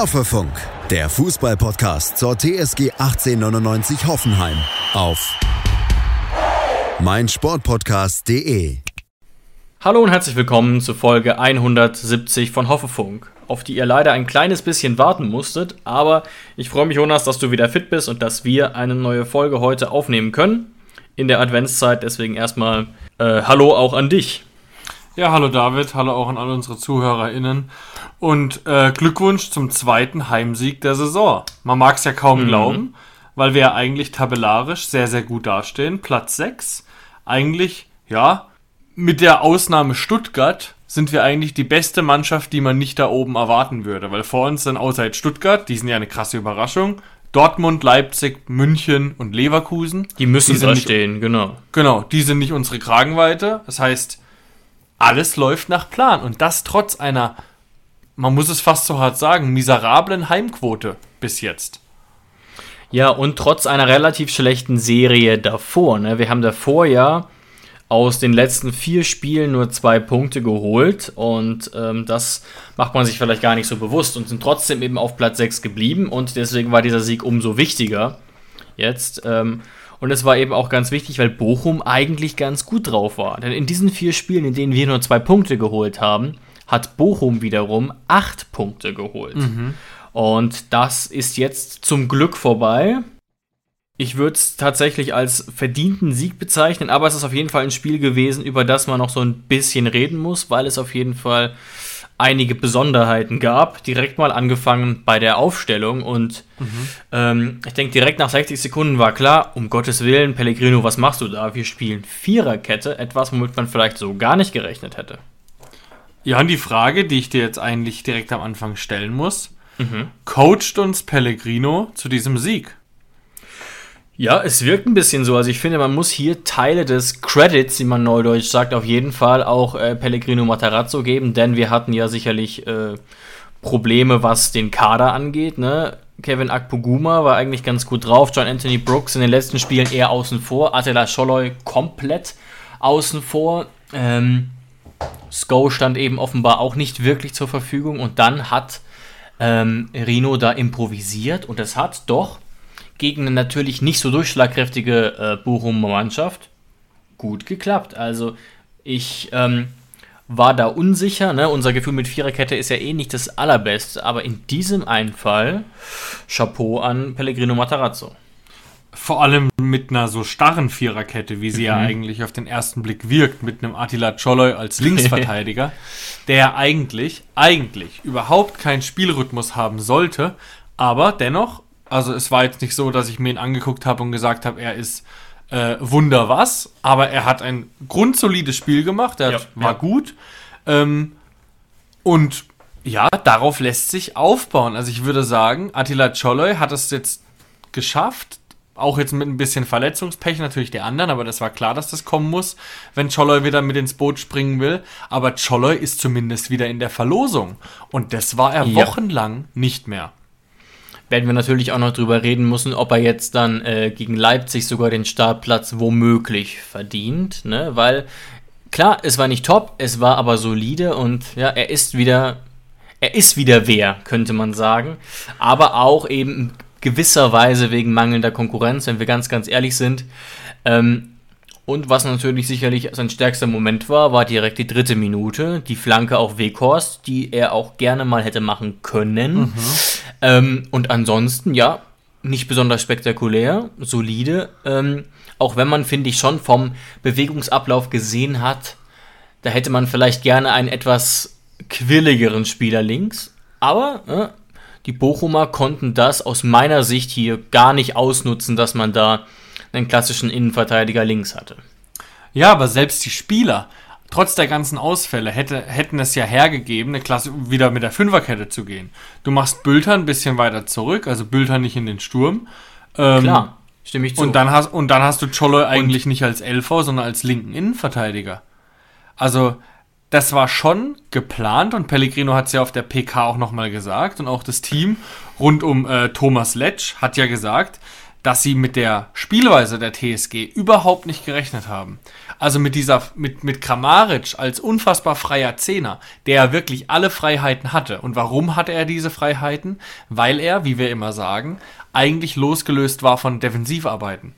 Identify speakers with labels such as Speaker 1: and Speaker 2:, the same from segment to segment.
Speaker 1: Hoffefunk, der Fußballpodcast zur TSG 1899 Hoffenheim auf meinsportpodcast.de.
Speaker 2: Hallo und herzlich willkommen zu Folge 170 von Hoffefunk, auf die ihr leider ein kleines bisschen warten musstet, aber ich freue mich, Jonas, dass du wieder fit bist und dass wir eine neue Folge heute aufnehmen können in der Adventszeit. Deswegen erstmal äh, Hallo auch an dich.
Speaker 3: Ja, hallo David, hallo auch an alle unsere ZuhörerInnen. Und äh, Glückwunsch zum zweiten Heimsieg der Saison. Man mag es ja kaum mhm. glauben, weil wir ja eigentlich tabellarisch sehr, sehr gut dastehen. Platz 6. Eigentlich, ja, mit der Ausnahme Stuttgart sind wir eigentlich die beste Mannschaft, die man nicht da oben erwarten würde. Weil vor uns dann außer jetzt Stuttgart, die sind ja eine krasse Überraschung, Dortmund, Leipzig, München und Leverkusen.
Speaker 2: Die müssen
Speaker 3: die
Speaker 2: da stehen, genau.
Speaker 3: Genau, die sind nicht unsere Kragenweite. Das heißt, alles läuft nach Plan. Und das trotz einer, man muss es fast so hart sagen, miserablen Heimquote bis jetzt.
Speaker 2: Ja, und trotz einer relativ schlechten Serie davor. Ne? Wir haben davor ja aus den letzten vier Spielen nur zwei Punkte geholt und ähm, das macht man sich vielleicht gar nicht so bewusst und sind trotzdem eben auf Platz 6 geblieben und deswegen war dieser Sieg umso wichtiger jetzt. Ähm, und es war eben auch ganz wichtig, weil Bochum eigentlich ganz gut drauf war. Denn in diesen vier Spielen, in denen wir nur zwei Punkte geholt haben, hat Bochum wiederum acht Punkte geholt. Mhm. Und das ist jetzt zum Glück vorbei. Ich würde es tatsächlich als verdienten Sieg bezeichnen, aber es ist auf jeden Fall ein Spiel gewesen, über das man noch so ein bisschen reden muss, weil es auf jeden Fall einige Besonderheiten gab. Direkt mal angefangen bei der Aufstellung und mhm. ähm, ich denke, direkt nach 60 Sekunden war klar, um Gottes Willen, Pellegrino, was machst du da? Wir spielen Viererkette, etwas, womit man vielleicht so gar nicht gerechnet hätte.
Speaker 3: Ja, und die Frage, die ich dir jetzt eigentlich direkt am Anfang stellen muss, mhm. coacht uns Pellegrino zu diesem Sieg?
Speaker 2: Ja, es wirkt ein bisschen so. Also ich finde, man muss hier Teile des Credits, wie man neudeutsch sagt, auf jeden Fall auch äh, Pellegrino Matarazzo geben, denn wir hatten ja sicherlich äh, Probleme, was den Kader angeht. Ne? Kevin Akpoguma war eigentlich ganz gut drauf. John Anthony Brooks in den letzten Spielen eher außen vor. Attila Scholloy komplett außen vor. Ähm, Sko stand eben offenbar auch nicht wirklich zur Verfügung. Und dann hat ähm, Rino da improvisiert und es hat doch gegen eine natürlich nicht so durchschlagkräftige äh, Bochumer Mannschaft gut geklappt. Also ich ähm, war da unsicher. Ne? Unser Gefühl mit Viererkette ist ja eh nicht das allerbeste, aber in diesem einen Fall Chapeau an Pellegrino Matarazzo.
Speaker 3: Vor allem mit einer so starren Viererkette, wie sie mhm. ja eigentlich auf den ersten Blick wirkt, mit einem Attila Choloy als Linksverteidiger, der eigentlich, eigentlich überhaupt keinen Spielrhythmus haben sollte, aber dennoch also es war jetzt nicht so, dass ich mir ihn angeguckt habe und gesagt habe, er ist äh, Wunder was, aber er hat ein grundsolides Spiel gemacht, er ja, war ja. gut. Ähm, und ja, darauf lässt sich aufbauen. Also ich würde sagen, Attila Choloy hat es jetzt geschafft, auch jetzt mit ein bisschen Verletzungspech natürlich der anderen, aber das war klar, dass das kommen muss, wenn Choloy wieder mit ins Boot springen will. Aber Choloy ist zumindest wieder in der Verlosung. Und das war er ja. wochenlang nicht mehr
Speaker 2: werden wir natürlich auch noch drüber reden müssen, ob er jetzt dann äh, gegen Leipzig sogar den Startplatz womöglich verdient, ne? Weil klar, es war nicht top, es war aber solide und ja, er ist wieder, er ist wieder wer, könnte man sagen, aber auch eben gewisserweise wegen mangelnder Konkurrenz, wenn wir ganz, ganz ehrlich sind. Ähm, und was natürlich sicherlich sein stärkster Moment war, war direkt die dritte Minute, die Flanke auf Weghorst, die er auch gerne mal hätte machen können. Mhm. Ähm, und ansonsten, ja, nicht besonders spektakulär, solide. Ähm, auch wenn man, finde ich, schon vom Bewegungsablauf gesehen hat, da hätte man vielleicht gerne einen etwas quirligeren Spieler links. Aber äh, die Bochumer konnten das aus meiner Sicht hier gar nicht ausnutzen, dass man da einen klassischen Innenverteidiger links hatte.
Speaker 3: Ja, aber selbst die Spieler, trotz der ganzen Ausfälle, hätte, hätten es ja hergegeben, eine Klasse wieder mit der Fünferkette zu gehen. Du machst Bülter ein bisschen weiter zurück, also Bülter nicht in den Sturm.
Speaker 2: Ähm, Klar, stimme ich zu.
Speaker 3: Und dann hast, und dann hast du Cholo eigentlich und nicht als Elfer, sondern als linken Innenverteidiger. Also, das war schon geplant und Pellegrino hat es ja auf der PK auch nochmal gesagt und auch das Team rund um äh, Thomas Letsch hat ja gesagt, dass sie mit der Spielweise der TSG überhaupt nicht gerechnet haben. Also mit dieser, mit, mit Kramaric als unfassbar freier Zehner, der wirklich alle Freiheiten hatte. Und warum hatte er diese Freiheiten? Weil er, wie wir immer sagen, eigentlich losgelöst war von Defensivarbeiten.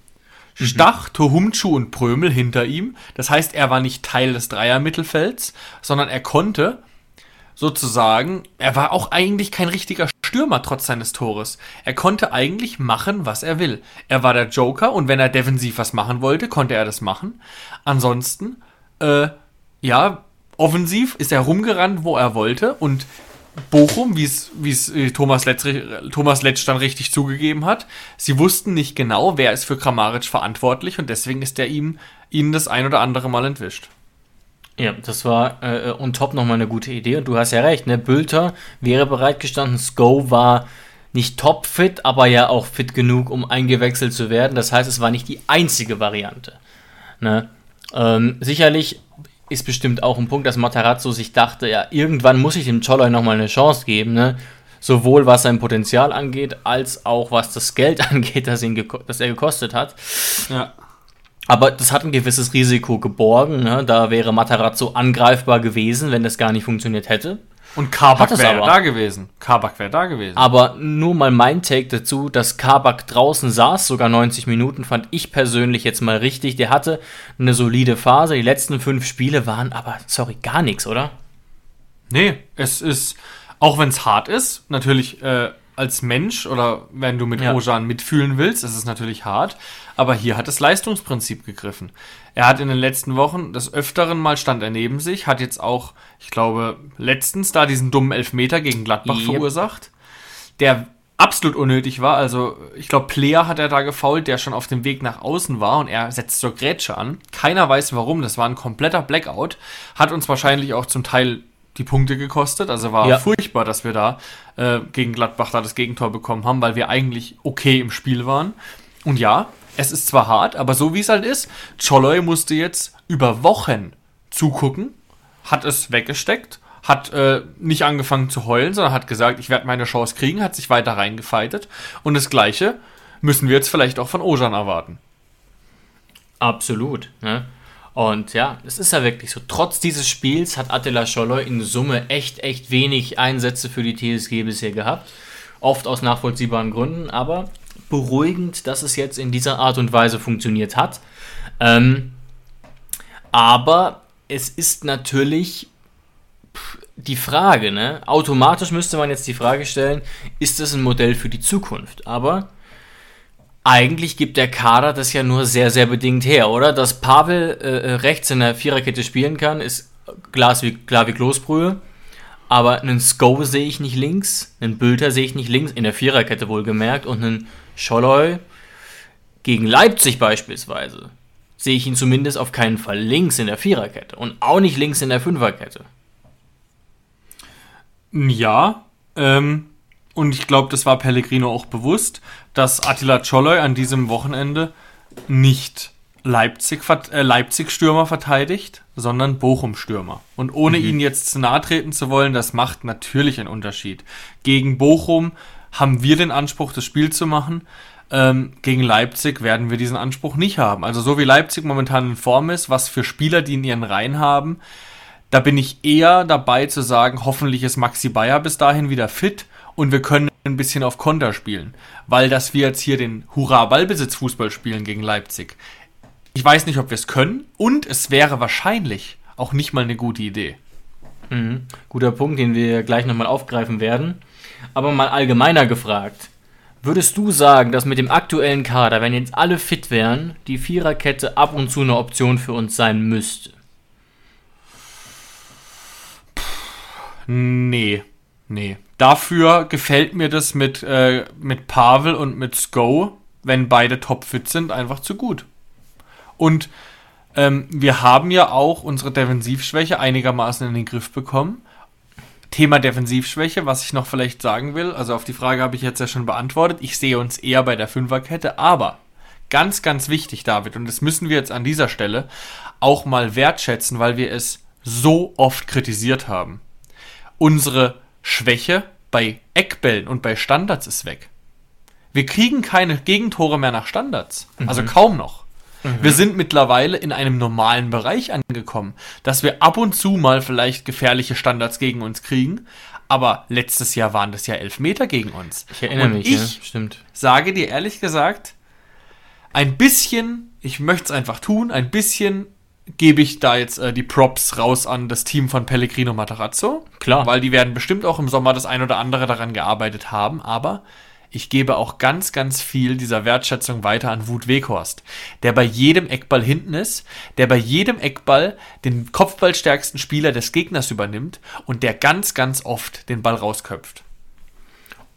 Speaker 3: Mhm. Stach, Tohumchu und Prömel hinter ihm. Das heißt, er war nicht Teil des Dreiermittelfelds, sondern er konnte sozusagen, er war auch eigentlich kein richtiger Stürmer trotz seines Tores. Er konnte eigentlich machen, was er will. Er war der Joker und wenn er defensiv was machen wollte, konnte er das machen. Ansonsten, äh, ja, offensiv ist er rumgerannt, wo er wollte und Bochum, wie es äh, Thomas Letz, Thomas Letz dann richtig zugegeben hat, sie wussten nicht genau, wer ist für Kramaric verantwortlich und deswegen ist er ihm ihnen das ein oder andere Mal entwischt.
Speaker 2: Ja, das war äh, on top nochmal eine gute Idee. Und du hast ja recht, ne? Bülter wäre bereitgestanden. Sko war nicht topfit, aber ja auch fit genug, um eingewechselt zu werden. Das heißt, es war nicht die einzige Variante. Ne? Ähm, sicherlich ist bestimmt auch ein Punkt, dass Matarazzo sich dachte, ja, irgendwann muss ich dem Choloy nochmal eine Chance geben, ne? Sowohl was sein Potenzial angeht, als auch was das Geld angeht, das, ihn das er gekostet hat. Ja. Aber das hat ein gewisses Risiko geborgen. Ne? Da wäre Matarazzo angreifbar gewesen, wenn das gar nicht funktioniert hätte.
Speaker 3: Und Kabak wäre da gewesen. Kabak wäre da gewesen.
Speaker 2: Aber nur mal mein Take dazu, dass Kabak draußen saß, sogar 90 Minuten, fand ich persönlich jetzt mal richtig. Der hatte eine solide Phase. Die letzten fünf Spiele waren aber, sorry, gar nichts, oder?
Speaker 3: Nee, es ist, auch wenn es hart ist, natürlich äh, als Mensch oder wenn du mit ja. Ojan mitfühlen willst, ist es natürlich hart. Aber hier hat das Leistungsprinzip gegriffen. Er hat in den letzten Wochen des Öfteren mal stand er neben sich, hat jetzt auch, ich glaube, letztens da diesen dummen Elfmeter gegen Gladbach yep. verursacht, der absolut unnötig war. Also, ich glaube, Player hat er da gefault, der schon auf dem Weg nach außen war und er setzt zur Grätsche an. Keiner weiß warum, das war ein kompletter Blackout. Hat uns wahrscheinlich auch zum Teil die Punkte gekostet. Also war ja. furchtbar, dass wir da äh, gegen Gladbach da das Gegentor bekommen haben, weil wir eigentlich okay im Spiel waren. Und ja, es ist zwar hart, aber so wie es halt ist, Choloy musste jetzt über Wochen zugucken, hat es weggesteckt, hat äh, nicht angefangen zu heulen, sondern hat gesagt, ich werde meine Chance kriegen, hat sich weiter reingefeitet. Und das Gleiche müssen wir jetzt vielleicht auch von Ojan erwarten.
Speaker 2: Absolut. Ne? Und ja, es ist ja wirklich so. Trotz dieses Spiels hat Attila Scholloy in Summe echt, echt wenig Einsätze für die TSG bisher gehabt. Oft aus nachvollziehbaren Gründen, aber beruhigend, dass es jetzt in dieser Art und Weise funktioniert hat. Ähm, aber es ist natürlich die Frage, ne? Automatisch müsste man jetzt die Frage stellen, ist das ein Modell für die Zukunft? Aber eigentlich gibt der Kader das ja nur sehr, sehr bedingt her, oder? Dass Pavel äh, äh rechts in der Viererkette spielen kann, ist Glas wie, klar wie Kloßbrühe. Aber einen Sko sehe ich nicht links, einen Bülter sehe ich nicht links, in der Viererkette wohlgemerkt, und einen Scholloy gegen Leipzig beispielsweise sehe ich ihn zumindest auf keinen Fall links in der Viererkette und auch nicht links in der Fünferkette.
Speaker 3: Ja, ähm, und ich glaube, das war Pellegrino auch bewusst, dass Attila Czolloy an diesem Wochenende nicht Leipzig, äh, Leipzig-Stürmer verteidigt, sondern Bochum-Stürmer. Und ohne mhm. ihn jetzt zu nahe treten zu wollen, das macht natürlich einen Unterschied. Gegen Bochum haben wir den Anspruch, das Spiel zu machen. Ähm, gegen Leipzig werden wir diesen Anspruch nicht haben. Also so wie Leipzig momentan in Form ist, was für Spieler die in ihren Reihen haben, da bin ich eher dabei zu sagen, hoffentlich ist Maxi Bayer bis dahin wieder fit und wir können ein bisschen auf Konter spielen. Weil dass wir jetzt hier den Hurra-Ballbesitz-Fußball spielen gegen Leipzig, ich weiß nicht, ob wir es können und es wäre wahrscheinlich auch nicht mal eine gute Idee.
Speaker 2: Mhm. Guter Punkt, den wir gleich nochmal aufgreifen werden. Aber mal allgemeiner gefragt. Würdest du sagen, dass mit dem aktuellen Kader, wenn jetzt alle fit wären, die Viererkette ab und zu eine Option für uns sein müsste?
Speaker 3: Nee, nee. Dafür gefällt mir das mit, äh, mit Pavel und mit Sko, wenn beide topfit sind, einfach zu gut. Und ähm, wir haben ja auch unsere Defensivschwäche einigermaßen in den Griff bekommen. Thema Defensivschwäche, was ich noch vielleicht sagen will, also auf die Frage habe ich jetzt ja schon beantwortet. Ich sehe uns eher bei der Fünferkette, aber ganz, ganz wichtig, David, und das müssen wir jetzt an dieser Stelle auch mal wertschätzen, weil wir es so oft kritisiert haben. Unsere Schwäche bei Eckbällen und bei Standards ist weg. Wir kriegen keine Gegentore mehr nach Standards. Also kaum noch. Wir sind mittlerweile in einem normalen Bereich angekommen, dass wir ab und zu mal vielleicht gefährliche Standards gegen uns kriegen. Aber letztes Jahr waren das ja elf Meter gegen uns.
Speaker 2: Ich erinnere
Speaker 3: und
Speaker 2: mich,
Speaker 3: ich
Speaker 2: ja, stimmt.
Speaker 3: sage dir ehrlich gesagt, ein bisschen, ich möchte es einfach tun, ein bisschen gebe ich da jetzt äh, die Props raus an das Team von Pellegrino Matarazzo.
Speaker 2: Klar.
Speaker 3: Weil die werden bestimmt auch im Sommer das ein oder andere daran gearbeitet haben, aber ich gebe auch ganz, ganz viel dieser Wertschätzung weiter an Wut Weghorst, der bei jedem Eckball hinten ist, der bei jedem Eckball den kopfballstärksten Spieler des Gegners übernimmt und der ganz, ganz oft den Ball rausköpft.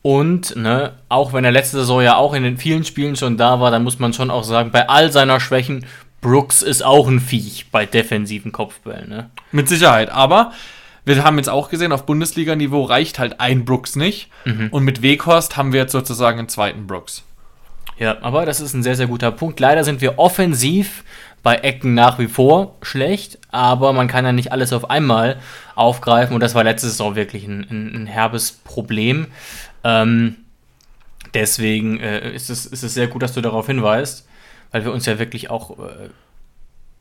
Speaker 2: Und, ne, auch wenn er letzte Saison ja auch in den vielen Spielen schon da war, dann muss man schon auch sagen, bei all seiner Schwächen, Brooks ist auch ein Viech bei defensiven Kopfbällen, ne?
Speaker 3: Mit Sicherheit. Aber wir haben jetzt auch gesehen, auf Bundesliga-Niveau reicht halt ein Brooks nicht. Und mit Weghorst haben wir jetzt sozusagen einen zweiten Brooks.
Speaker 2: Ja, aber das ist ein sehr, sehr guter Punkt. Leider sind wir offensiv bei Ecken nach wie vor schlecht, aber man kann ja nicht alles auf einmal aufgreifen und das war letzte Saison wirklich ein, ein, ein herbes Problem. Ähm, deswegen äh, ist, es, ist es sehr gut, dass du darauf hinweist, weil wir uns ja wirklich auch äh,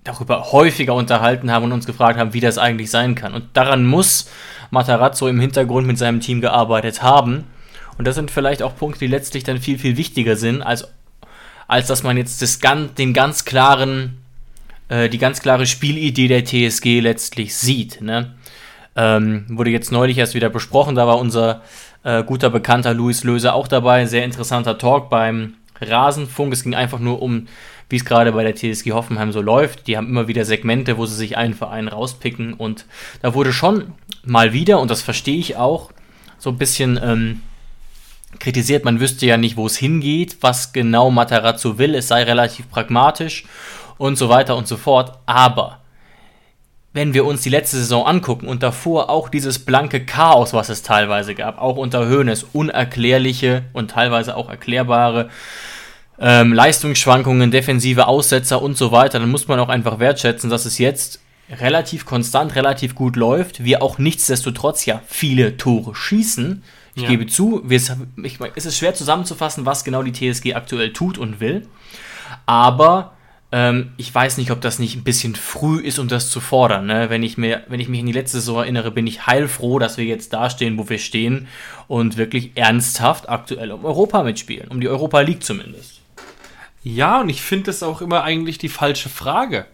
Speaker 2: darüber häufiger unterhalten haben und uns gefragt haben, wie das eigentlich sein kann. Und daran muss Matarazzo im Hintergrund mit seinem Team gearbeitet haben. Und das sind vielleicht auch Punkte, die letztlich dann viel, viel wichtiger sind, als, als dass man jetzt das, den ganz klaren, äh, die ganz klare Spielidee der TSG letztlich sieht. Ne? Ähm, wurde jetzt neulich erst wieder besprochen, da war unser äh, guter Bekannter Luis Löse auch dabei. Sehr interessanter Talk beim Rasenfunk. Es ging einfach nur um, wie es gerade bei der TSG Hoffenheim so läuft. Die haben immer wieder Segmente, wo sie sich einen Verein rauspicken und da wurde schon mal wieder, und das verstehe ich auch, so ein bisschen ähm, kritisiert, man wüsste ja nicht, wo es hingeht, was genau Matarazzo will, es sei relativ pragmatisch und so weiter und so fort. Aber wenn wir uns die letzte Saison angucken und davor auch dieses blanke Chaos, was es teilweise gab, auch unter Hoeneß, unerklärliche und teilweise auch erklärbare ähm, Leistungsschwankungen, defensive Aussetzer und so weiter, dann muss man auch einfach wertschätzen, dass es jetzt relativ konstant, relativ gut läuft. Wir auch nichtsdestotrotz ja viele Tore schießen. Ich
Speaker 3: Ja.
Speaker 2: gebe zu, wir, ich, es ist schwer zusammenzufassen, was genau die TSG aktuell tut und will. Aber ähm, ich weiß nicht, ob das nicht ein bisschen früh ist, um das zu fordern. Ne? Wenn, ich mir, wenn ich mich in die letzte Saison erinnere, bin ich heilfroh, dass wir jetzt da stehen, wo wir stehen und wirklich ernsthaft aktuell um Europa mitspielen. Um die Europa League zumindest.
Speaker 3: Ja, und ich finde das auch immer eigentlich die falsche Frage.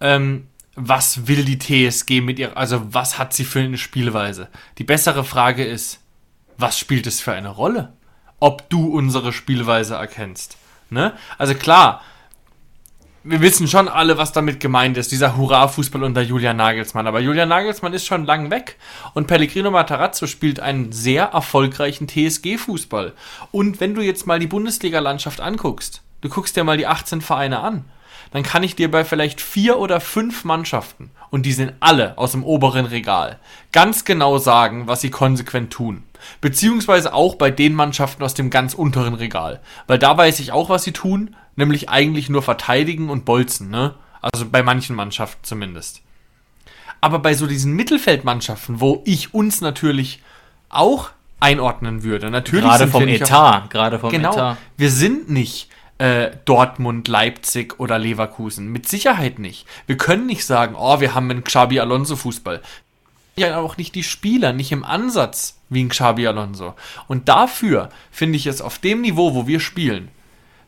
Speaker 3: Ähm, was will die TSG mit ihr, also was hat sie für eine Spielweise? Die bessere Frage ist, was spielt es für eine Rolle? Ob du unsere Spielweise erkennst. Ne? Also klar, wir wissen schon alle, was damit gemeint ist, dieser Hurra-Fußball unter Julian Nagelsmann. Aber Julian Nagelsmann ist schon lang weg und Pellegrino Matarazzo spielt einen sehr erfolgreichen TSG-Fußball. Und wenn du jetzt mal die Bundesliga-Landschaft anguckst, du guckst dir mal die 18 Vereine an, dann kann ich dir bei vielleicht vier oder fünf Mannschaften, und die sind alle aus dem oberen Regal, ganz genau sagen, was sie konsequent tun. Beziehungsweise auch bei den Mannschaften aus dem ganz unteren Regal. Weil da weiß ich auch, was sie tun, nämlich eigentlich nur verteidigen und bolzen, ne? Also bei manchen Mannschaften zumindest. Aber bei so diesen Mittelfeldmannschaften, wo ich uns natürlich auch einordnen würde, natürlich
Speaker 2: Gerade
Speaker 3: sind
Speaker 2: vom Etat. Gerade vom
Speaker 3: Genau.
Speaker 2: Etat.
Speaker 3: Wir sind nicht äh, Dortmund, Leipzig oder Leverkusen. Mit Sicherheit nicht. Wir können nicht sagen, oh, wir haben einen Xabi Alonso Fußball. Ja, auch nicht die Spieler, nicht im Ansatz wie ein Xabi Alonso. Und dafür finde ich es auf dem Niveau, wo wir spielen,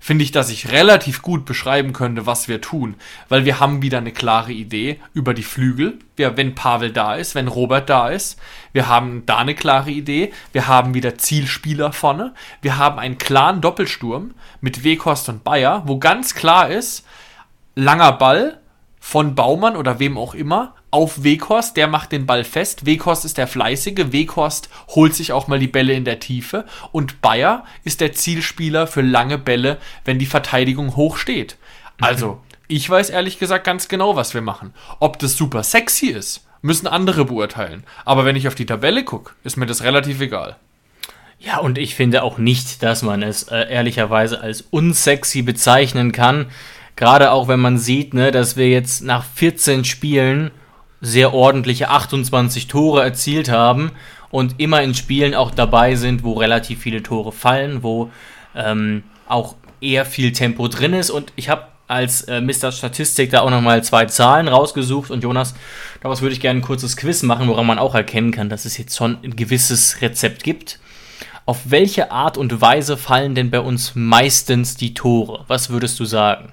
Speaker 3: finde ich, dass ich relativ gut beschreiben könnte, was wir tun. Weil wir haben wieder eine klare Idee über die Flügel. Wir, wenn Pavel da ist, wenn Robert da ist. Wir haben da eine klare Idee. Wir haben wieder Zielspieler vorne. Wir haben einen klaren Doppelsturm mit Weghorst und Bayer, wo ganz klar ist, langer Ball von Baumann oder wem auch immer auf Weghorst, der macht den Ball fest. Weghorst ist der Fleißige, Weghorst holt sich auch mal die Bälle in der Tiefe und Bayer ist der Zielspieler für lange Bälle, wenn die Verteidigung hoch steht. Also, ich weiß ehrlich gesagt ganz genau, was wir machen. Ob das super sexy ist, müssen andere beurteilen. Aber wenn ich auf die Tabelle gucke, ist mir das relativ egal.
Speaker 2: Ja, und ich finde auch nicht, dass man es äh, ehrlicherweise als unsexy bezeichnen kann. Gerade auch wenn man sieht, ne, dass wir jetzt nach 14 Spielen sehr ordentliche 28 Tore erzielt haben und immer in Spielen auch dabei sind, wo relativ viele Tore fallen, wo ähm, auch eher viel Tempo drin ist. Und ich habe als äh, Mr. Statistik da auch nochmal zwei Zahlen rausgesucht. Und Jonas, daraus würde ich gerne ein kurzes Quiz machen, woran man auch erkennen kann, dass es jetzt schon ein gewisses Rezept gibt. Auf welche Art und Weise fallen denn bei uns meistens die Tore? Was würdest du sagen?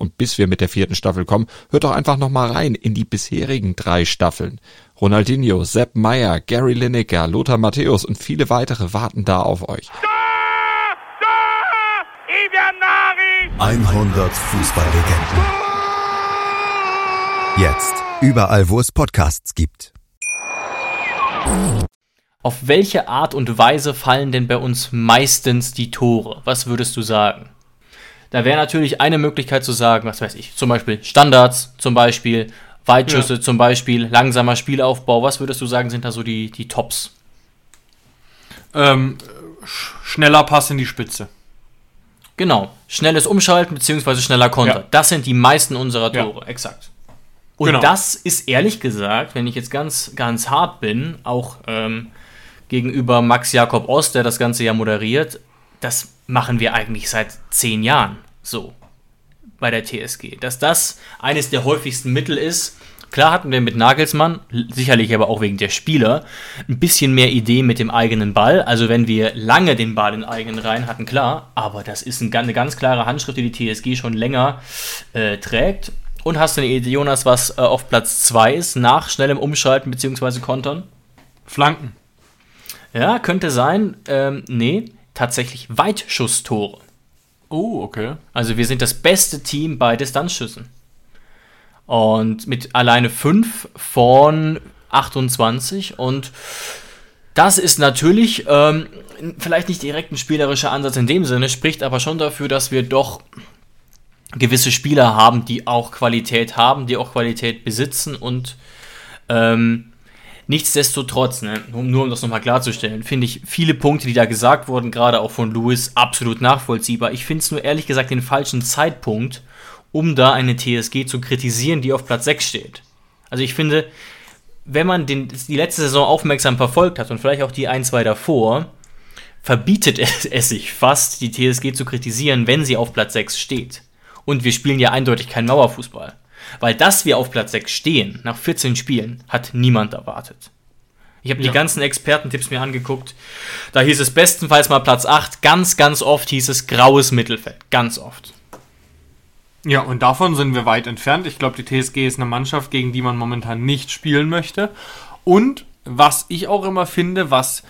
Speaker 4: Und bis wir mit der vierten Staffel kommen, hört doch einfach noch mal rein in die bisherigen drei Staffeln. Ronaldinho, Sepp Meyer, Gary Lineker, Lothar Matthäus und viele weitere warten da auf euch.
Speaker 1: 100 Fußballlegenden. Jetzt überall, wo es Podcasts gibt.
Speaker 2: Auf welche Art und Weise fallen denn bei uns meistens die Tore? Was würdest du sagen? Da wäre natürlich eine Möglichkeit zu sagen, was weiß ich, zum Beispiel Standards, zum Beispiel Weitschüsse, ja. zum Beispiel langsamer Spielaufbau. Was würdest du sagen, sind da so die, die Tops?
Speaker 3: Ähm, schneller Pass in die Spitze.
Speaker 2: Genau, schnelles Umschalten bzw. schneller Konter. Ja. Das sind die meisten unserer Tore, ja. exakt. Und genau. das ist ehrlich gesagt, wenn ich jetzt ganz, ganz hart bin, auch ähm, gegenüber Max Jakob Ost, der das Ganze ja moderiert, das machen wir eigentlich seit zehn Jahren so bei der TSG. Dass das eines der häufigsten Mittel ist. Klar hatten wir mit Nagelsmann, sicherlich aber auch wegen der Spieler, ein bisschen mehr Idee mit dem eigenen Ball. Also wenn wir lange den Ball in eigenen Reihen hatten, klar. Aber das ist eine ganz klare Handschrift, die die TSG schon länger äh, trägt. Und hast du eine Idee, Jonas, was äh, auf Platz 2 ist, nach schnellem Umschalten bzw. Kontern?
Speaker 3: Flanken.
Speaker 2: Ja, könnte sein. Ähm, nee, tatsächlich Weitschusstore.
Speaker 3: Oh, okay.
Speaker 2: Also wir sind das beste Team bei Distanzschüssen. Und mit alleine 5 von 28. Und das ist natürlich ähm, vielleicht nicht direkt ein spielerischer Ansatz in dem Sinne, spricht aber schon dafür, dass wir doch gewisse Spieler haben, die auch Qualität haben, die auch Qualität besitzen und ähm, Nichtsdestotrotz, ne, nur um das nochmal klarzustellen, finde ich viele Punkte, die da gesagt wurden, gerade auch von Louis, absolut nachvollziehbar. Ich finde es nur ehrlich gesagt den falschen Zeitpunkt, um da eine TSG zu kritisieren, die auf Platz 6 steht. Also ich finde, wenn man den, die letzte Saison aufmerksam verfolgt hat und vielleicht auch die ein, zwei davor, verbietet es, es sich fast, die TSG zu kritisieren, wenn sie auf Platz 6 steht. Und wir spielen ja eindeutig keinen Mauerfußball. Weil dass wir auf Platz 6 stehen, nach 14 Spielen, hat niemand erwartet. Ich habe ja. die ganzen Expertentipps mir angeguckt. Da hieß es bestenfalls mal Platz 8. Ganz, ganz oft hieß es graues Mittelfeld. Ganz oft.
Speaker 3: Ja, und davon sind wir weit entfernt. Ich glaube, die TSG ist eine Mannschaft, gegen die man momentan nicht spielen möchte. Und was ich auch immer finde, was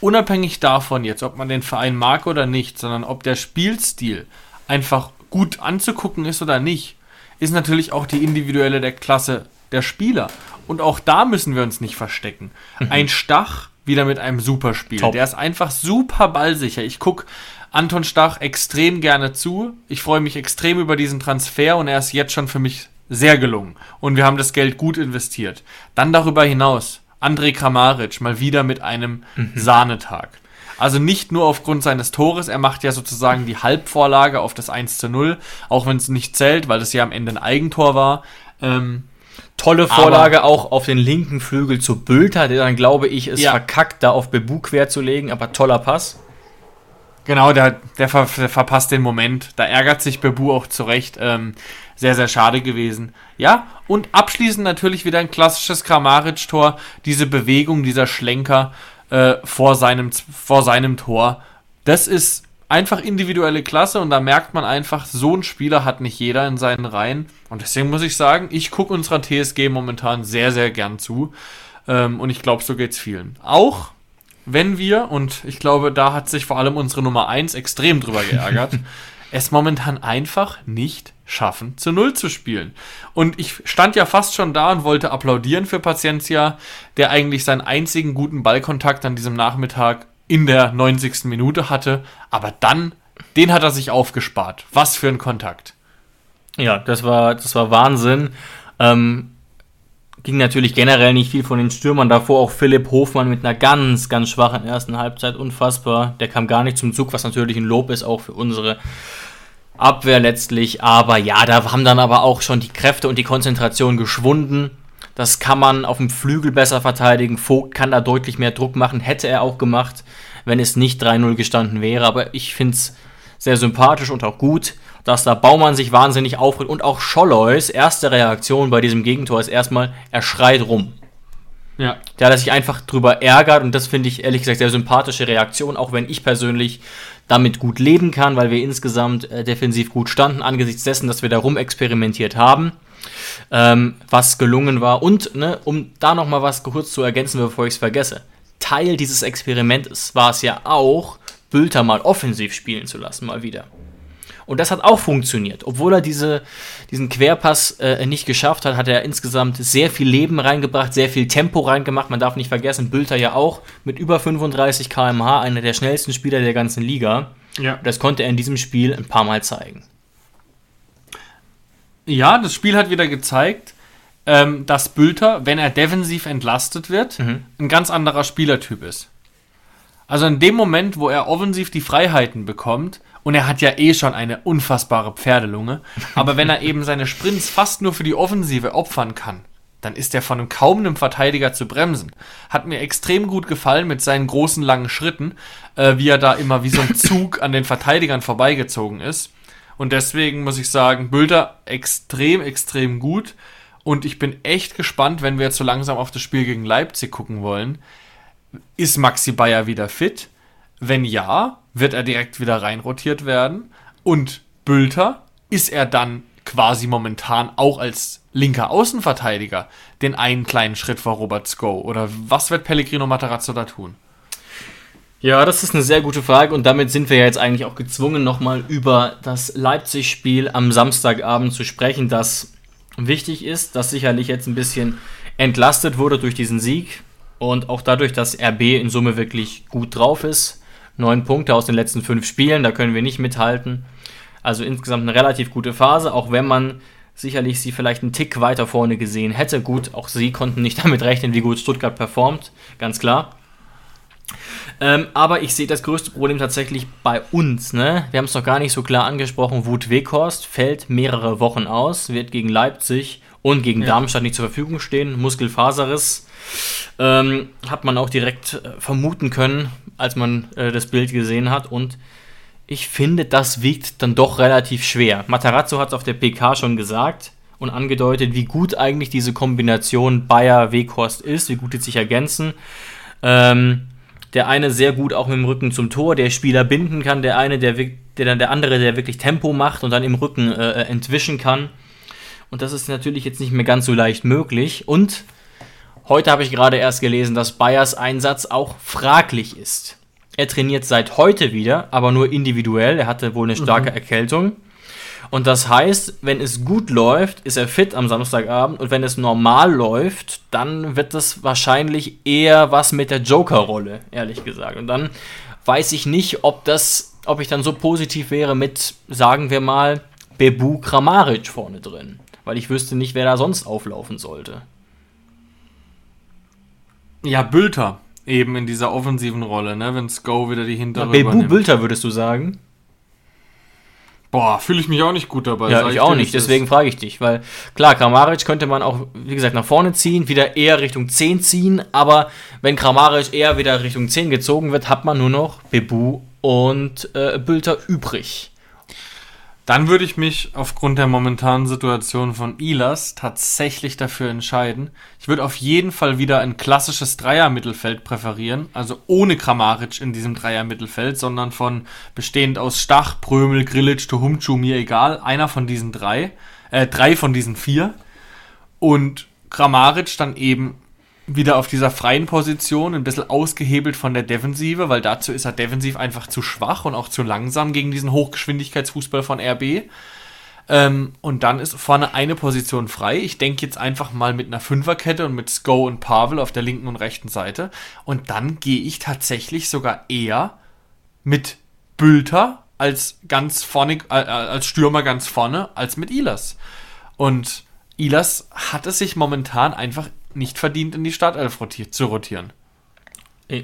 Speaker 3: unabhängig davon jetzt, ob man den Verein mag oder nicht, sondern ob der Spielstil einfach gut anzugucken ist oder nicht, ist natürlich auch die individuelle der Klasse der Spieler. Und auch da müssen wir uns nicht verstecken. Mhm. Ein Stach wieder mit einem Superspiel. Top. Der ist einfach super ballsicher. Ich gucke Anton Stach extrem gerne zu. Ich freue mich extrem über diesen Transfer und er ist jetzt schon für mich sehr gelungen. Und wir haben das Geld gut investiert. Dann darüber hinaus André Kramaric mal wieder mit einem mhm. Sahnetag. Also nicht nur aufgrund seines Tores, er macht ja sozusagen die Halbvorlage auf das 1 zu 0, auch wenn es nicht zählt, weil es ja am Ende ein Eigentor war. Ähm,
Speaker 2: Tolle Vorlage auch auf den linken Flügel zu Bülter, der dann, glaube ich, es ja. verkackt, da auf Bebu quer zu legen, aber toller Pass.
Speaker 3: Genau, der, der, ver, der, verpasst den Moment. Da ärgert sich Bebu auch zurecht. Ähm, sehr, sehr schade gewesen. Ja, und abschließend natürlich wieder ein klassisches Kramaric-Tor. Diese Bewegung, dieser Schlenker äh, vor, seinem, vor seinem Tor. Das ist einfach individuelle Klasse und da merkt man einfach, so ein Spieler hat nicht jeder in seinen Reihen. Und deswegen muss ich sagen, ich gucke unserer TSG momentan sehr, sehr gern zu. Ähm, und ich glaube, so geht es vielen. Auch wenn wir, und ich glaube, da hat sich vor allem unsere Nummer 1 extrem drüber geärgert, es momentan einfach nicht schaffen, zu Null zu spielen. Und ich stand ja fast schon da und wollte applaudieren für Paciencia, der eigentlich seinen einzigen guten Ballkontakt an diesem Nachmittag in der 90. Minute hatte, aber dann, den hat er sich aufgespart. Was für ein Kontakt.
Speaker 2: Ja, das war, das war Wahnsinn. Ähm, ging natürlich generell nicht viel von den Stürmern. Davor auch Philipp Hofmann mit einer ganz, ganz schwachen ersten Halbzeit. Unfassbar. Der kam gar nicht zum Zug, was natürlich ein Lob ist, auch für unsere Abwehr letztlich. Aber ja, da haben dann aber auch schon die Kräfte und die Konzentration geschwunden. Das kann man auf dem Flügel besser verteidigen. Vogt kann da deutlich mehr Druck machen. Hätte er auch gemacht, wenn es nicht 3-0 gestanden wäre. Aber ich finde es sehr sympathisch und auch gut, dass da Baumann sich wahnsinnig aufregt. Und auch Schollois erste Reaktion bei diesem Gegentor ist erstmal, er schreit rum.
Speaker 3: Ja.
Speaker 2: Der hat sich einfach drüber ärgert und das finde ich ehrlich gesagt sehr sympathische Reaktion, auch wenn ich persönlich damit gut leben kann, weil wir insgesamt äh, defensiv gut standen, angesichts dessen, dass wir da rumexperimentiert haben, ähm, was gelungen war. Und, ne, um da nochmal was kurz zu ergänzen, bevor ich es vergesse, Teil dieses Experiments war es ja auch, Bülter mal offensiv spielen zu lassen, mal wieder. Und das hat auch funktioniert. Obwohl er diese, diesen Querpass äh, nicht geschafft hat, hat er insgesamt sehr viel Leben reingebracht, sehr viel Tempo reingemacht. Man darf nicht vergessen, Bülter ja auch mit über 35 km/h, einer der schnellsten Spieler der ganzen Liga.
Speaker 3: Ja.
Speaker 2: Das konnte er in diesem Spiel ein paar Mal zeigen.
Speaker 3: Ja, das Spiel hat wieder gezeigt, ähm, dass Bülter, wenn er defensiv entlastet wird,
Speaker 2: Mhm.
Speaker 3: ein ganz anderer Spielertyp ist. Also in dem Moment, wo er offensiv die Freiheiten bekommt, und er hat ja eh schon eine unfassbare Pferdelunge, aber wenn er eben seine Sprints fast nur für die Offensive opfern kann, dann ist er von einem kaum einem Verteidiger zu bremsen. Hat mir extrem gut gefallen mit seinen großen langen Schritten, äh, wie er da immer wie so ein Zug an den Verteidigern vorbeigezogen ist. Und deswegen muss ich sagen, Bülter extrem, extrem gut. Und ich bin echt gespannt, wenn wir jetzt so langsam auf das Spiel gegen Leipzig gucken wollen. Ist Maxi Bayer wieder fit? Wenn ja, wird er direkt wieder reinrotiert werden. Und Bülter, ist er dann quasi momentan auch als linker Außenverteidiger den einen kleinen Schritt vor Robert Sko? Oder was wird Pellegrino Matarazzo da tun?
Speaker 2: Ja, das ist eine sehr gute Frage und damit sind wir ja jetzt eigentlich auch gezwungen, nochmal über das Leipzig-Spiel am Samstagabend zu sprechen, das wichtig ist, das sicherlich jetzt ein bisschen entlastet wurde durch diesen Sieg und auch dadurch, dass RB in Summe wirklich gut drauf ist. Neun Punkte aus den letzten fünf Spielen, da können wir nicht mithalten. Also insgesamt eine relativ gute Phase, auch wenn man sicherlich sie vielleicht einen Tick weiter vorne gesehen hätte. Gut, auch sie konnten nicht damit rechnen, wie gut Stuttgart performt, ganz klar. Ähm, aber ich sehe das größte Problem tatsächlich bei uns. Ne? Wir haben es noch gar nicht so klar angesprochen. Wut Weghorst fällt mehrere Wochen aus, wird gegen Leipzig und gegen
Speaker 3: Ja.
Speaker 2: Darmstadt nicht zur Verfügung stehen. Muskelfaserriss ähm, hat man auch direkt äh, vermuten können, als man äh, das Bild gesehen hat. Und ich finde, das wiegt dann doch relativ schwer. Matarazzo hat es auf der PK schon gesagt und angedeutet, wie gut eigentlich diese Kombination Bayer-Weghorst ist, wie gut die sich ergänzen. Ähm, der eine sehr gut auch mit dem Rücken zum Tor, der Spieler binden kann, der eine, der, der dann der andere, der wirklich Tempo macht und dann im Rücken äh, äh, entwischen kann. Und das ist natürlich jetzt nicht mehr ganz so leicht möglich. Und heute habe ich gerade erst gelesen, dass Bayers Einsatz auch fraglich ist. Er trainiert seit heute wieder, aber nur individuell. Er hatte wohl eine starke Erkältung. Und das heißt, wenn es gut läuft, ist er fit am Samstagabend. Und wenn es normal läuft, dann wird das wahrscheinlich eher was mit der Joker-Rolle, ehrlich gesagt. Und dann weiß ich nicht, ob das, ob ich dann so positiv wäre mit, sagen wir mal, Bebu Kramaric vorne drin. Weil ich wüsste nicht, wer da sonst auflaufen sollte.
Speaker 3: Ja, Bülter eben in dieser offensiven Rolle, ne? wenn Sko wieder die hintere
Speaker 2: Bebu
Speaker 3: übernimmt.
Speaker 2: Bülter würdest du sagen?
Speaker 3: Boah, fühle ich mich auch nicht gut dabei.
Speaker 2: Ja, ich auch nicht, deswegen frage ich dich, weil klar, Kramaric könnte man auch, wie gesagt, nach vorne ziehen, wieder eher Richtung 10 ziehen, aber wenn Kramaric eher wieder Richtung 10 gezogen wird, hat man nur noch Bebu und äh, Bülter übrig.
Speaker 3: Dann würde ich mich aufgrund der momentanen Situation von Ilas tatsächlich dafür entscheiden. Ich würde auf jeden Fall wieder ein klassisches Dreier-Mittelfeld präferieren, also ohne Kramaric in diesem Dreier-Mittelfeld, sondern von bestehend aus Stach, Prömel, Grilic, Tuhumcu, mir egal, einer von diesen drei, äh, drei von diesen vier. Und Kramaric dann eben wieder auf dieser freien Position, ein bisschen ausgehebelt von der Defensive, weil dazu ist er defensiv einfach zu schwach und auch zu langsam gegen diesen Hochgeschwindigkeitsfußball von RB. Ähm, und dann ist vorne eine Position frei. Ich denke jetzt einfach mal mit einer Fünferkette und mit Sko und Pavel auf der linken und rechten Seite. Und dann gehe ich tatsächlich sogar eher mit Bülter als ganz vorne, äh, als Stürmer ganz vorne, als mit Ilas. Und Ilas hat es sich momentan einfach nicht verdient, in die Startelf zu rotieren.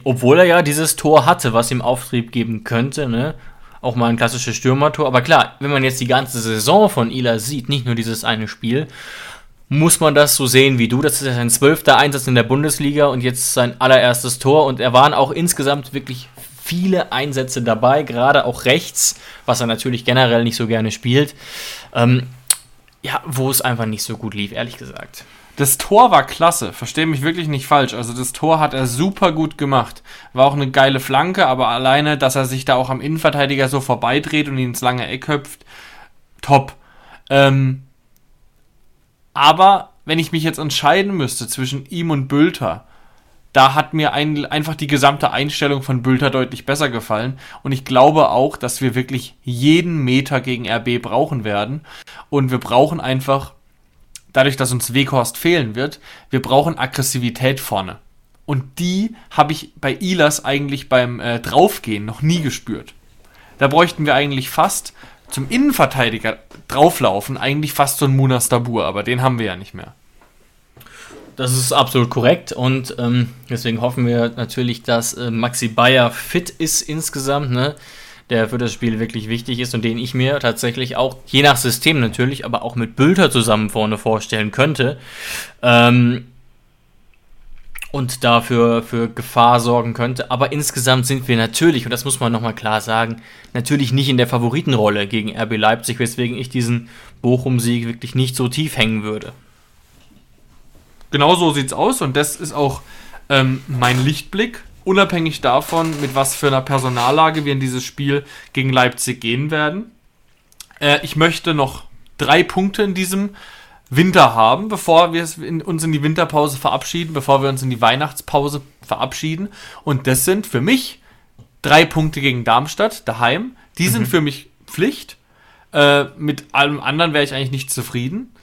Speaker 2: Obwohl er ja dieses Tor hatte, was ihm Auftrieb geben könnte, ne? Auch mal ein klassisches Stürmertor. Aber klar, wenn man jetzt die ganze Saison von Ila sieht, nicht nur dieses eine Spiel, muss man das so sehen wie du. Das ist ja sein zwölfter Einsatz in der Bundesliga und jetzt sein allererstes Tor. Und er waren auch insgesamt wirklich viele Einsätze dabei, gerade auch rechts, was er natürlich generell nicht so gerne spielt. Ähm, ja, wo es einfach nicht so gut lief, ehrlich gesagt.
Speaker 3: Das Tor war klasse, verstehe mich wirklich nicht falsch. Also das Tor hat er super gut gemacht. War auch eine geile Flanke, aber alleine, dass er sich da auch am Innenverteidiger so vorbeidreht und ihn ins lange Eck köpft, top. Ähm, aber wenn ich mich jetzt entscheiden müsste zwischen ihm und Bülter, da hat mir ein, einfach die gesamte Einstellung von Bülter deutlich besser gefallen. Und ich glaube auch, dass wir wirklich jeden Meter gegen RB brauchen werden. Und wir brauchen einfach dadurch, dass uns Weghorst fehlen wird, wir brauchen Aggressivität vorne. Und die habe ich bei Ilas eigentlich beim äh, Draufgehen noch nie gespürt. Da bräuchten wir eigentlich fast zum Innenverteidiger drauflaufen, eigentlich fast so ein Munas Dabur, aber den haben wir ja nicht mehr.
Speaker 2: Das ist absolut korrekt und ähm, deswegen hoffen wir natürlich, dass äh, Maxi Bayer fit ist insgesamt. Ne? Der für das Spiel wirklich wichtig ist und den ich mir tatsächlich auch, je nach System natürlich, aber auch mit Bülter zusammen vorne vorstellen könnte. Ähm, und dafür für Gefahr sorgen könnte. Aber insgesamt sind wir natürlich, und das muss man nochmal klar sagen, natürlich nicht in der Favoritenrolle gegen RB Leipzig, weswegen ich diesen Bochum-Sieg wirklich nicht so tief hängen würde.
Speaker 3: Genau so sieht's aus und das ist auch ähm, mein Lichtblick unabhängig davon, mit was für einer Personallage wir in dieses Spiel gegen Leipzig gehen werden. Äh, ich möchte noch drei Punkte in diesem Winter haben, bevor wir uns in die Winterpause verabschieden, bevor wir uns in die Weihnachtspause verabschieden. Und das sind für mich drei Punkte gegen Darmstadt daheim. Die mhm. sind für mich Pflicht. Äh, mit allem anderen wäre ich eigentlich nicht zufrieden.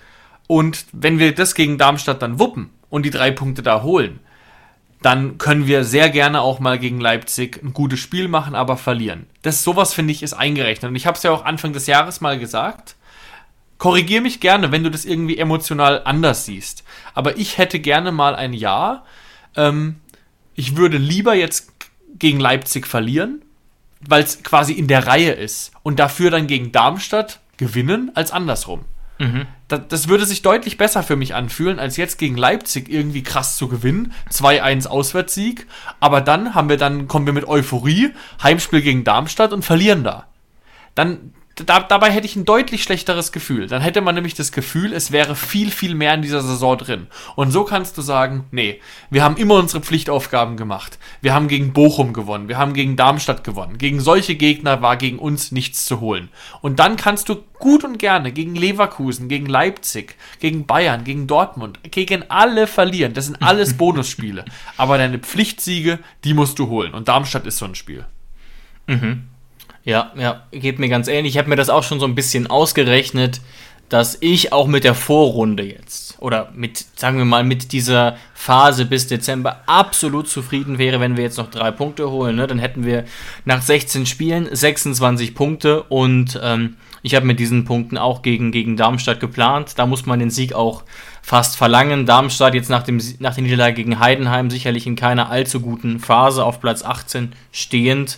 Speaker 3: Und wenn wir das gegen Darmstadt dann wuppen und die drei Punkte da holen, dann können wir sehr gerne auch mal gegen Leipzig ein gutes Spiel machen, aber verlieren. Das sowas finde ich ist eingerechnet und ich habe es ja auch Anfang des Jahres mal gesagt. Korrigier mich gerne, wenn du das irgendwie emotional anders siehst. Aber ich hätte gerne mal ein Jahr. Ähm, ich würde lieber jetzt gegen Leipzig verlieren, weil es quasi in der Reihe ist und dafür dann gegen Darmstadt gewinnen als andersrum. Mhm. Das, das, würde sich deutlich besser für mich anfühlen, als jetzt gegen Leipzig irgendwie krass zu gewinnen. 2-1 Auswärtssieg. Aber dann haben wir dann, kommen wir mit Euphorie, Heimspiel gegen Darmstadt und verlieren da. Dann, da, dabei hätte ich ein deutlich schlechteres Gefühl. Dann hätte man nämlich das Gefühl, es wäre viel, viel mehr in dieser Saison drin. Und so kannst du sagen, nee, wir haben immer unsere Pflichtaufgaben gemacht. Wir haben gegen Bochum gewonnen, wir haben gegen Darmstadt gewonnen. Gegen solche Gegner war gegen uns nichts zu holen. Und dann kannst du gut und gerne gegen Leverkusen, gegen Leipzig, gegen Bayern, gegen Dortmund, gegen alle verlieren. Das sind alles Bonusspiele. Aber deine Pflichtsiege, die musst du holen. Und Darmstadt ist so ein Spiel.
Speaker 2: Mhm. Ja, ja, geht mir ganz ähnlich. Ich habe mir das auch schon so ein bisschen ausgerechnet, dass ich auch mit der Vorrunde jetzt oder mit, sagen wir mal, mit dieser Phase bis Dezember absolut zufrieden wäre, wenn wir jetzt noch drei Punkte holen. Ne? Dann hätten wir nach 16 Spielen 26 Punkte und ähm, ich habe mit diesen Punkten auch gegen, gegen Darmstadt geplant. Da muss man den Sieg auch fast verlangen. Darmstadt jetzt nach, dem, nach der Niederlage gegen Heidenheim sicherlich in keiner allzu guten Phase auf Platz 18 stehend.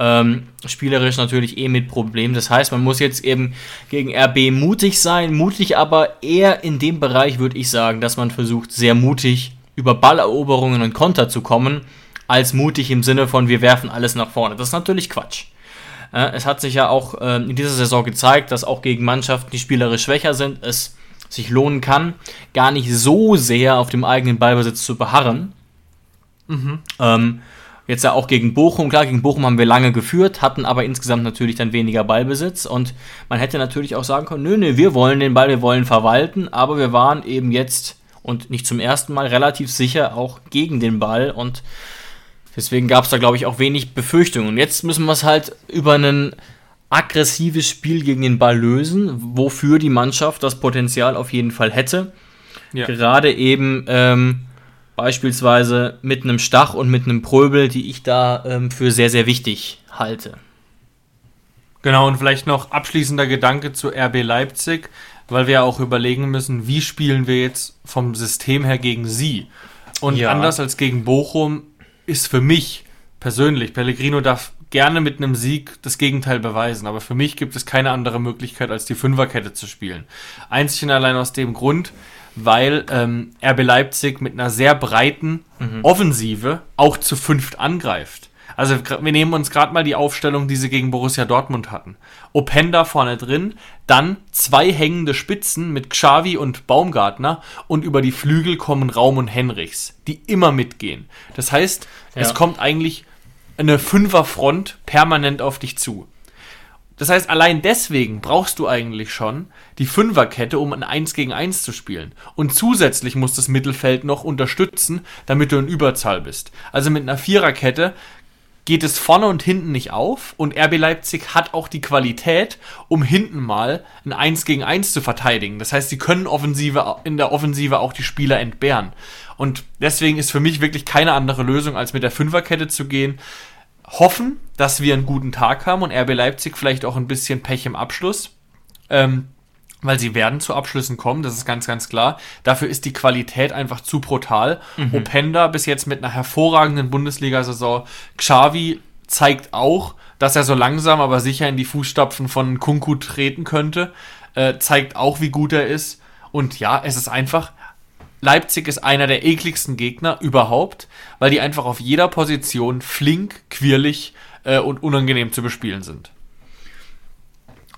Speaker 2: Ähm, spielerisch natürlich eh mit Problemen. Das heißt, man muss jetzt eben gegen RB mutig sein, mutig aber eher in dem Bereich, würde ich sagen, dass man versucht, sehr mutig über Balleroberungen und Konter zu kommen, als mutig im Sinne von, wir werfen alles nach vorne. Das ist natürlich Quatsch. Äh, es hat sich ja auch äh, in dieser Saison gezeigt, dass auch gegen Mannschaften, die spielerisch schwächer sind, es sich lohnen kann, gar nicht so sehr auf dem eigenen Ballbesitz zu beharren. Mhm. Ähm, Jetzt ja auch gegen Bochum. Klar, gegen Bochum haben wir lange geführt, hatten aber insgesamt natürlich dann weniger Ballbesitz. Und man hätte natürlich auch sagen können, nö, nö, wir wollen den Ball, wir wollen verwalten. Aber wir waren eben jetzt und nicht zum ersten Mal relativ sicher auch gegen den Ball. Und deswegen gab es da, glaube ich, auch wenig Befürchtungen. Und jetzt müssen wir es halt über einen aggressives Spiel gegen den Ball lösen, wofür die Mannschaft das Potenzial auf jeden Fall hätte. Ja. Gerade eben ähm, beispielsweise mit einem Stach und mit einem Pröbel, die ich da ähm, für sehr, sehr wichtig halte.
Speaker 3: Genau, und vielleicht noch abschließender Gedanke zu RB Leipzig, weil wir ja auch überlegen müssen, wie spielen wir jetzt vom System her gegen sie. Und ja. anders als gegen Bochum ist für mich persönlich, Pellegrino darf gerne mit einem Sieg das Gegenteil beweisen, aber für mich gibt es keine andere Möglichkeit, als die Fünferkette zu spielen. Einzig und allein aus dem Grund, weil ähm, RB Leipzig mit einer sehr breiten mhm. Offensive auch zu fünft angreift. Also wir nehmen uns gerade mal die Aufstellung, die sie gegen Borussia Dortmund hatten. Openda vorne drin, dann zwei hängende Spitzen mit Xavi und Baumgartner und über die Flügel kommen Raum und Henrichs, die immer mitgehen. Das heißt, ja. es kommt eigentlich eine Fünferfront permanent auf dich zu. Das heißt, allein deswegen brauchst du eigentlich schon die Fünferkette, um ein 1 gegen 1 zu spielen. Und zusätzlich muss das Mittelfeld noch unterstützen, damit du in Überzahl bist. Also mit einer Viererkette geht es vorne und hinten nicht auf und RB Leipzig hat auch die Qualität, um hinten mal ein 1 gegen 1 zu verteidigen. Das heißt, sie können Offensive, in der Offensive auch die Spieler entbehren. Und deswegen ist für mich wirklich keine andere Lösung, als mit der Fünferkette zu gehen. Hoffen, dass wir einen guten Tag haben und RB Leipzig vielleicht auch ein bisschen Pech im Abschluss. Ähm, weil sie werden zu Abschlüssen kommen, das ist ganz, ganz klar. Dafür ist die Qualität einfach zu brutal. Mhm. Openda bis jetzt mit einer hervorragenden Bundesliga-Saison. Xavi zeigt auch, dass er so langsam, aber sicher in die Fußstapfen von Kunku treten könnte. Äh, zeigt auch, wie gut er ist. Und ja, es ist einfach, Leipzig ist einer der ekligsten Gegner überhaupt, weil die einfach auf jeder Position flink, quirlig äh, und unangenehm zu bespielen sind.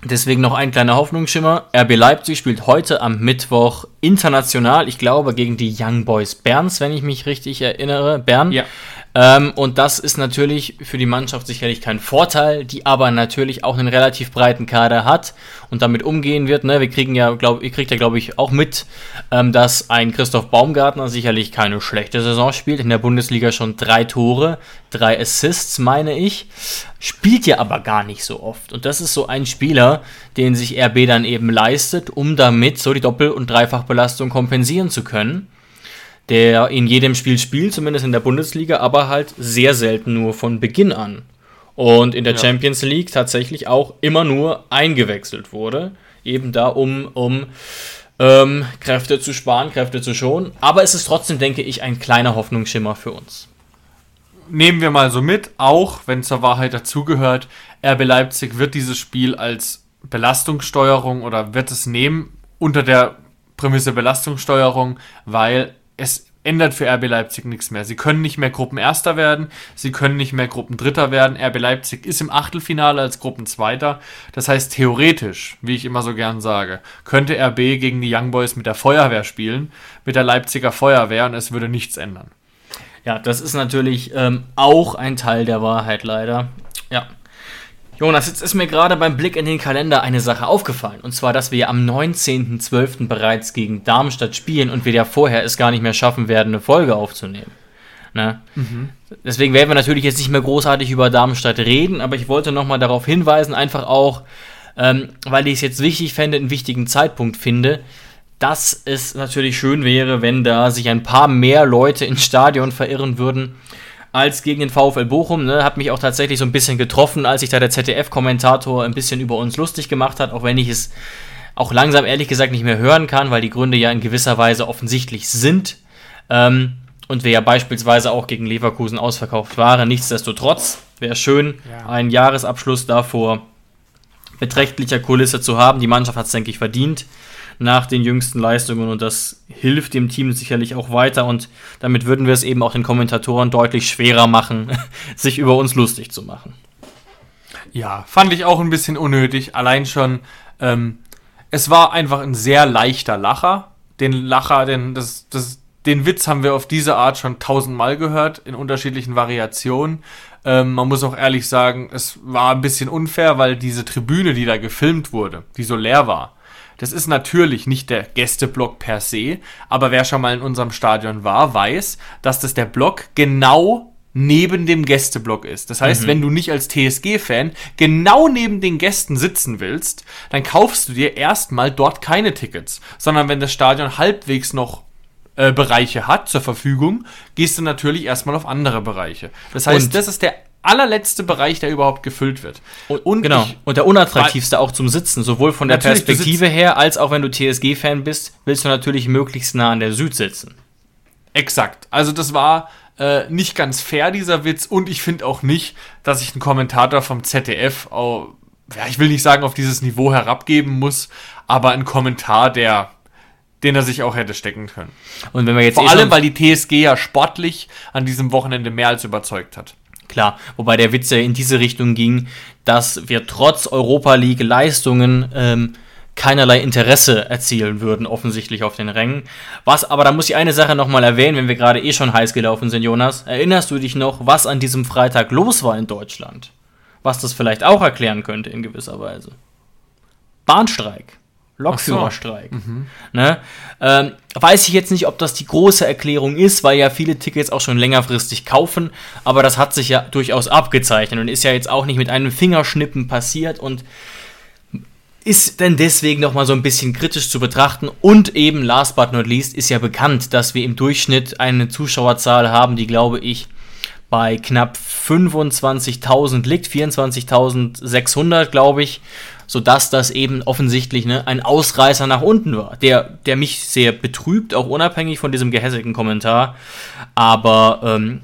Speaker 2: Deswegen noch ein kleiner Hoffnungsschimmer. RB Leipzig spielt heute am Mittwoch international, ich glaube, gegen die Young Boys Berns, wenn ich mich richtig erinnere. Bern. Ja. Ähm, und das ist natürlich für die Mannschaft sicherlich kein Vorteil, die aber natürlich auch einen relativ breiten Kader hat und damit umgehen wird. Ne? Wir kriegen ja, glaub, ihr kriegt ja, glaube ich, auch mit, ähm, dass ein Christoph Baumgartner sicherlich keine schlechte Saison spielt. In der Bundesliga schon drei Tore, drei Assists, meine ich. Spielt ja aber gar nicht so oft. Und das ist so ein Spieler, den sich RB dann eben leistet, um damit so die Doppel- und Dreifachbelastung kompensieren zu können der in jedem Spiel spielt, zumindest in der Bundesliga, aber halt sehr selten nur von Beginn an. Und in der ja. Champions League tatsächlich auch immer nur eingewechselt wurde. Eben da, um, um ähm, Kräfte zu sparen, Kräfte zu schonen. Aber es ist trotzdem, denke ich, ein kleiner Hoffnungsschimmer für uns.
Speaker 3: Nehmen wir mal so mit, auch wenn zur Wahrheit dazugehört, RB Leipzig wird dieses Spiel als Belastungssteuerung oder wird es nehmen unter der Prämisse Belastungssteuerung, weil es ändert für RB Leipzig nichts mehr. Sie können nicht mehr Gruppenerster werden, sie können nicht mehr Gruppendritter werden. RB Leipzig ist im Achtelfinale als Gruppenzweiter. Das heißt, theoretisch, wie ich immer so gern sage, könnte RB gegen die Young Boys mit der Feuerwehr spielen, mit der Leipziger Feuerwehr und es würde nichts ändern.
Speaker 2: Ja, das ist natürlich ähm, auch ein Teil der Wahrheit leider. Ja. Jonas, jetzt ist mir gerade beim Blick in den Kalender eine Sache aufgefallen. Und zwar, dass wir am 19.12. bereits gegen Darmstadt spielen und wir ja vorher es gar nicht mehr schaffen werden, eine Folge aufzunehmen. Ne? Mhm. Deswegen werden wir natürlich jetzt nicht mehr großartig über Darmstadt reden, aber ich wollte nochmal darauf hinweisen, einfach auch, ähm, weil ich es jetzt wichtig fände, einen wichtigen Zeitpunkt finde, dass es natürlich schön wäre, wenn da sich ein paar mehr Leute ins Stadion verirren würden als gegen den VfL Bochum. Ne? Hat mich auch tatsächlich so ein bisschen getroffen, als sich da der ZDF-Kommentator ein bisschen über uns lustig gemacht hat, auch wenn ich es auch langsam ehrlich gesagt nicht mehr hören kann, weil die Gründe ja in gewisser Weise offensichtlich sind. Ähm, und wir ja beispielsweise auch gegen Leverkusen ausverkauft waren. Nichtsdestotrotz wäre schön, ja. einen Jahresabschluss davor beträchtlicher Kulisse zu haben. Die Mannschaft hat es, denke ich, verdient nach den jüngsten Leistungen und das hilft dem Team sicherlich auch weiter und damit würden wir es eben auch den Kommentatoren deutlich schwerer machen, sich über uns lustig zu machen.
Speaker 3: Ja, fand ich auch ein bisschen unnötig. Allein schon, ähm, es war einfach ein sehr leichter Lacher. Den Lacher, den, das, das, den Witz haben wir auf diese Art schon tausendmal gehört, in unterschiedlichen Variationen. Ähm, man muss auch ehrlich sagen, es war ein bisschen unfair, weil diese Tribüne, die da gefilmt wurde, die so leer war, das ist natürlich nicht der Gästeblock per se, aber wer schon mal in unserem Stadion war, weiß, dass das der Block genau neben dem Gästeblock ist. Das heißt, wenn du nicht als TSG-Fan genau neben den Gästen sitzen willst, dann kaufst du dir erstmal dort keine Tickets, sondern wenn das Stadion halbwegs noch äh, Bereiche hat zur Verfügung, gehst du natürlich erstmal auf andere Bereiche. Das heißt,
Speaker 2: Und-
Speaker 3: das ist der allerletzte Bereich, der überhaupt gefüllt wird. Und
Speaker 2: Genau.
Speaker 3: ich-
Speaker 2: und der unattraktivste auch zum Sitzen, sowohl von der Perspektive her, als auch wenn du TSG-Fan bist, willst du natürlich möglichst nah an der Süd sitzen.
Speaker 3: Exakt. Also das war äh, nicht ganz fair, dieser Witz. Und ich finde auch nicht, dass sich ein Kommentator vom ZDF, au- ja, ich will nicht sagen, auf dieses Niveau herabgeben muss, aber ein Kommentar, der, den er sich auch hätte stecken können.
Speaker 2: Und wenn wir jetzt
Speaker 3: Vor
Speaker 2: eh
Speaker 3: allem, weil die TSG ja sportlich an diesem Wochenende mehr als überzeugt hat.
Speaker 2: Klar, wobei der Witz ja in diese Richtung ging, dass wir trotz Europa League Leistungen ähm, keinerlei Interesse erzielen würden, offensichtlich auf den Rängen. Was, aber da muss ich eine Sache nochmal erwähnen, wenn wir gerade eh schon heiß gelaufen sind, Jonas. Erinnerst du dich noch, was an diesem Freitag los war in Deutschland? Was das vielleicht auch erklären könnte in gewisser Weise. Bahnstreik. Lokführerstreik. Ne? Ähm, weiß ich jetzt nicht, ob das die große Erklärung ist, weil ja viele Tickets auch schon längerfristig kaufen, aber das hat sich ja durchaus abgezeichnet und ist ja jetzt auch nicht mit einem Fingerschnippen passiert und ist denn deswegen nochmal so ein bisschen kritisch zu betrachten. Und eben, last but not least, ist ja bekannt, dass wir im Durchschnitt eine Zuschauerzahl haben, die, glaube ich, bei knapp 25.000 liegt, 24.600, glaube ich, sodass das eben offensichtlich ne, ein Ausreißer nach unten war, der, der mich sehr betrübt, auch unabhängig von diesem gehässigen Kommentar. Aber ähm,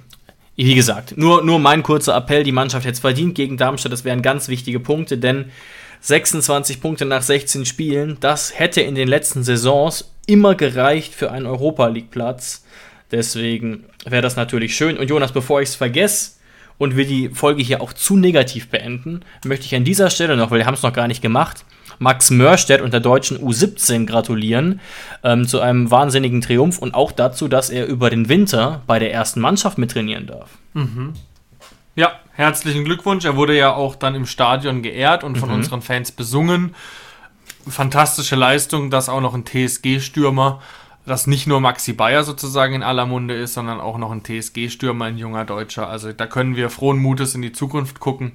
Speaker 2: wie gesagt, nur, nur mein kurzer Appell, die Mannschaft hätte es verdient gegen Darmstadt, das wären ganz wichtige Punkte, denn 26 Punkte nach 16 Spielen, das hätte in den letzten Saisons immer gereicht für einen Europa League Platz. Deswegen wäre das natürlich schön. Und Jonas, bevor ich es vergesse und wir die Folge hier auch zu negativ beenden, möchte ich an dieser Stelle noch, weil wir haben es noch gar nicht gemacht, Max Mörstedt und der deutschen U17 gratulieren ähm, zu einem wahnsinnigen Triumph und auch dazu, dass er über den Winter bei der ersten Mannschaft mittrainieren darf.
Speaker 3: Ja, herzlichen Glückwunsch. Er wurde ja auch dann im Stadion geehrt und von unseren Fans besungen. Fantastische Leistung, dass auch noch ein TSG-Stürmer, dass nicht nur Maxi Bayer sozusagen in aller Munde ist, sondern auch noch ein TSG-Stürmer, ein junger Deutscher. Also da können wir frohen Mutes in die Zukunft gucken.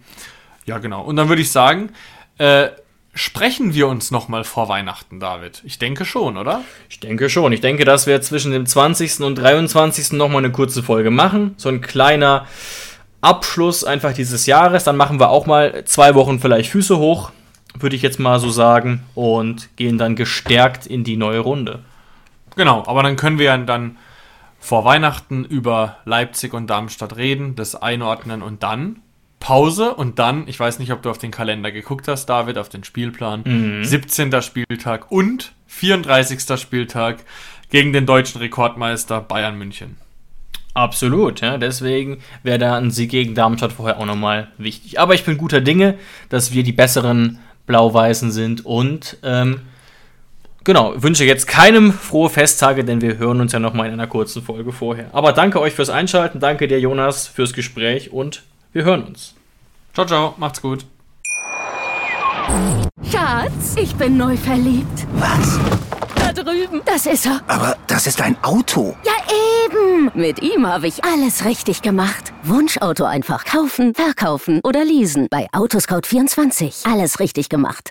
Speaker 3: Ja, genau. Und dann würde ich sagen, äh, sprechen wir uns nochmal vor Weihnachten, David. Ich denke schon, oder?
Speaker 2: Ich denke schon. Ich denke, dass wir zwischen dem 20. und 23. nochmal eine kurze Folge machen. So ein kleiner Abschluss einfach dieses Jahres. Dann machen wir auch mal zwei Wochen vielleicht Füße hoch, würde ich jetzt mal so sagen, und gehen dann gestärkt in die neue Runde.
Speaker 3: Genau, aber dann können wir ja dann vor Weihnachten über Leipzig und Darmstadt reden, das einordnen und dann Pause und dann, ich weiß nicht, ob du auf den Kalender geguckt hast, David, auf den Spielplan, 17. Spieltag und 34. Spieltag gegen den deutschen Rekordmeister Bayern München.
Speaker 2: Absolut, ja. Deswegen wäre da ein Sieg gegen Darmstadt vorher auch nochmal wichtig. Aber ich bin guter Dinge, dass wir die besseren Blau-Weißen sind und ähm, genau, wünsche jetzt keinem frohe Festtage, denn wir hören uns ja nochmal in einer kurzen Folge vorher. Aber danke euch fürs Einschalten, danke dir Jonas fürs Gespräch und wir hören uns.
Speaker 3: Ciao, ciao, macht's gut.
Speaker 5: Schatz, ich bin neu verliebt.
Speaker 6: Was?
Speaker 5: Da drüben. Das ist er.
Speaker 6: Aber das ist ein Auto.
Speaker 5: Ja, eben. Mit ihm habe ich alles richtig gemacht. Wunschauto einfach kaufen, verkaufen oder leasen. Bei Autoscout24. Alles richtig gemacht.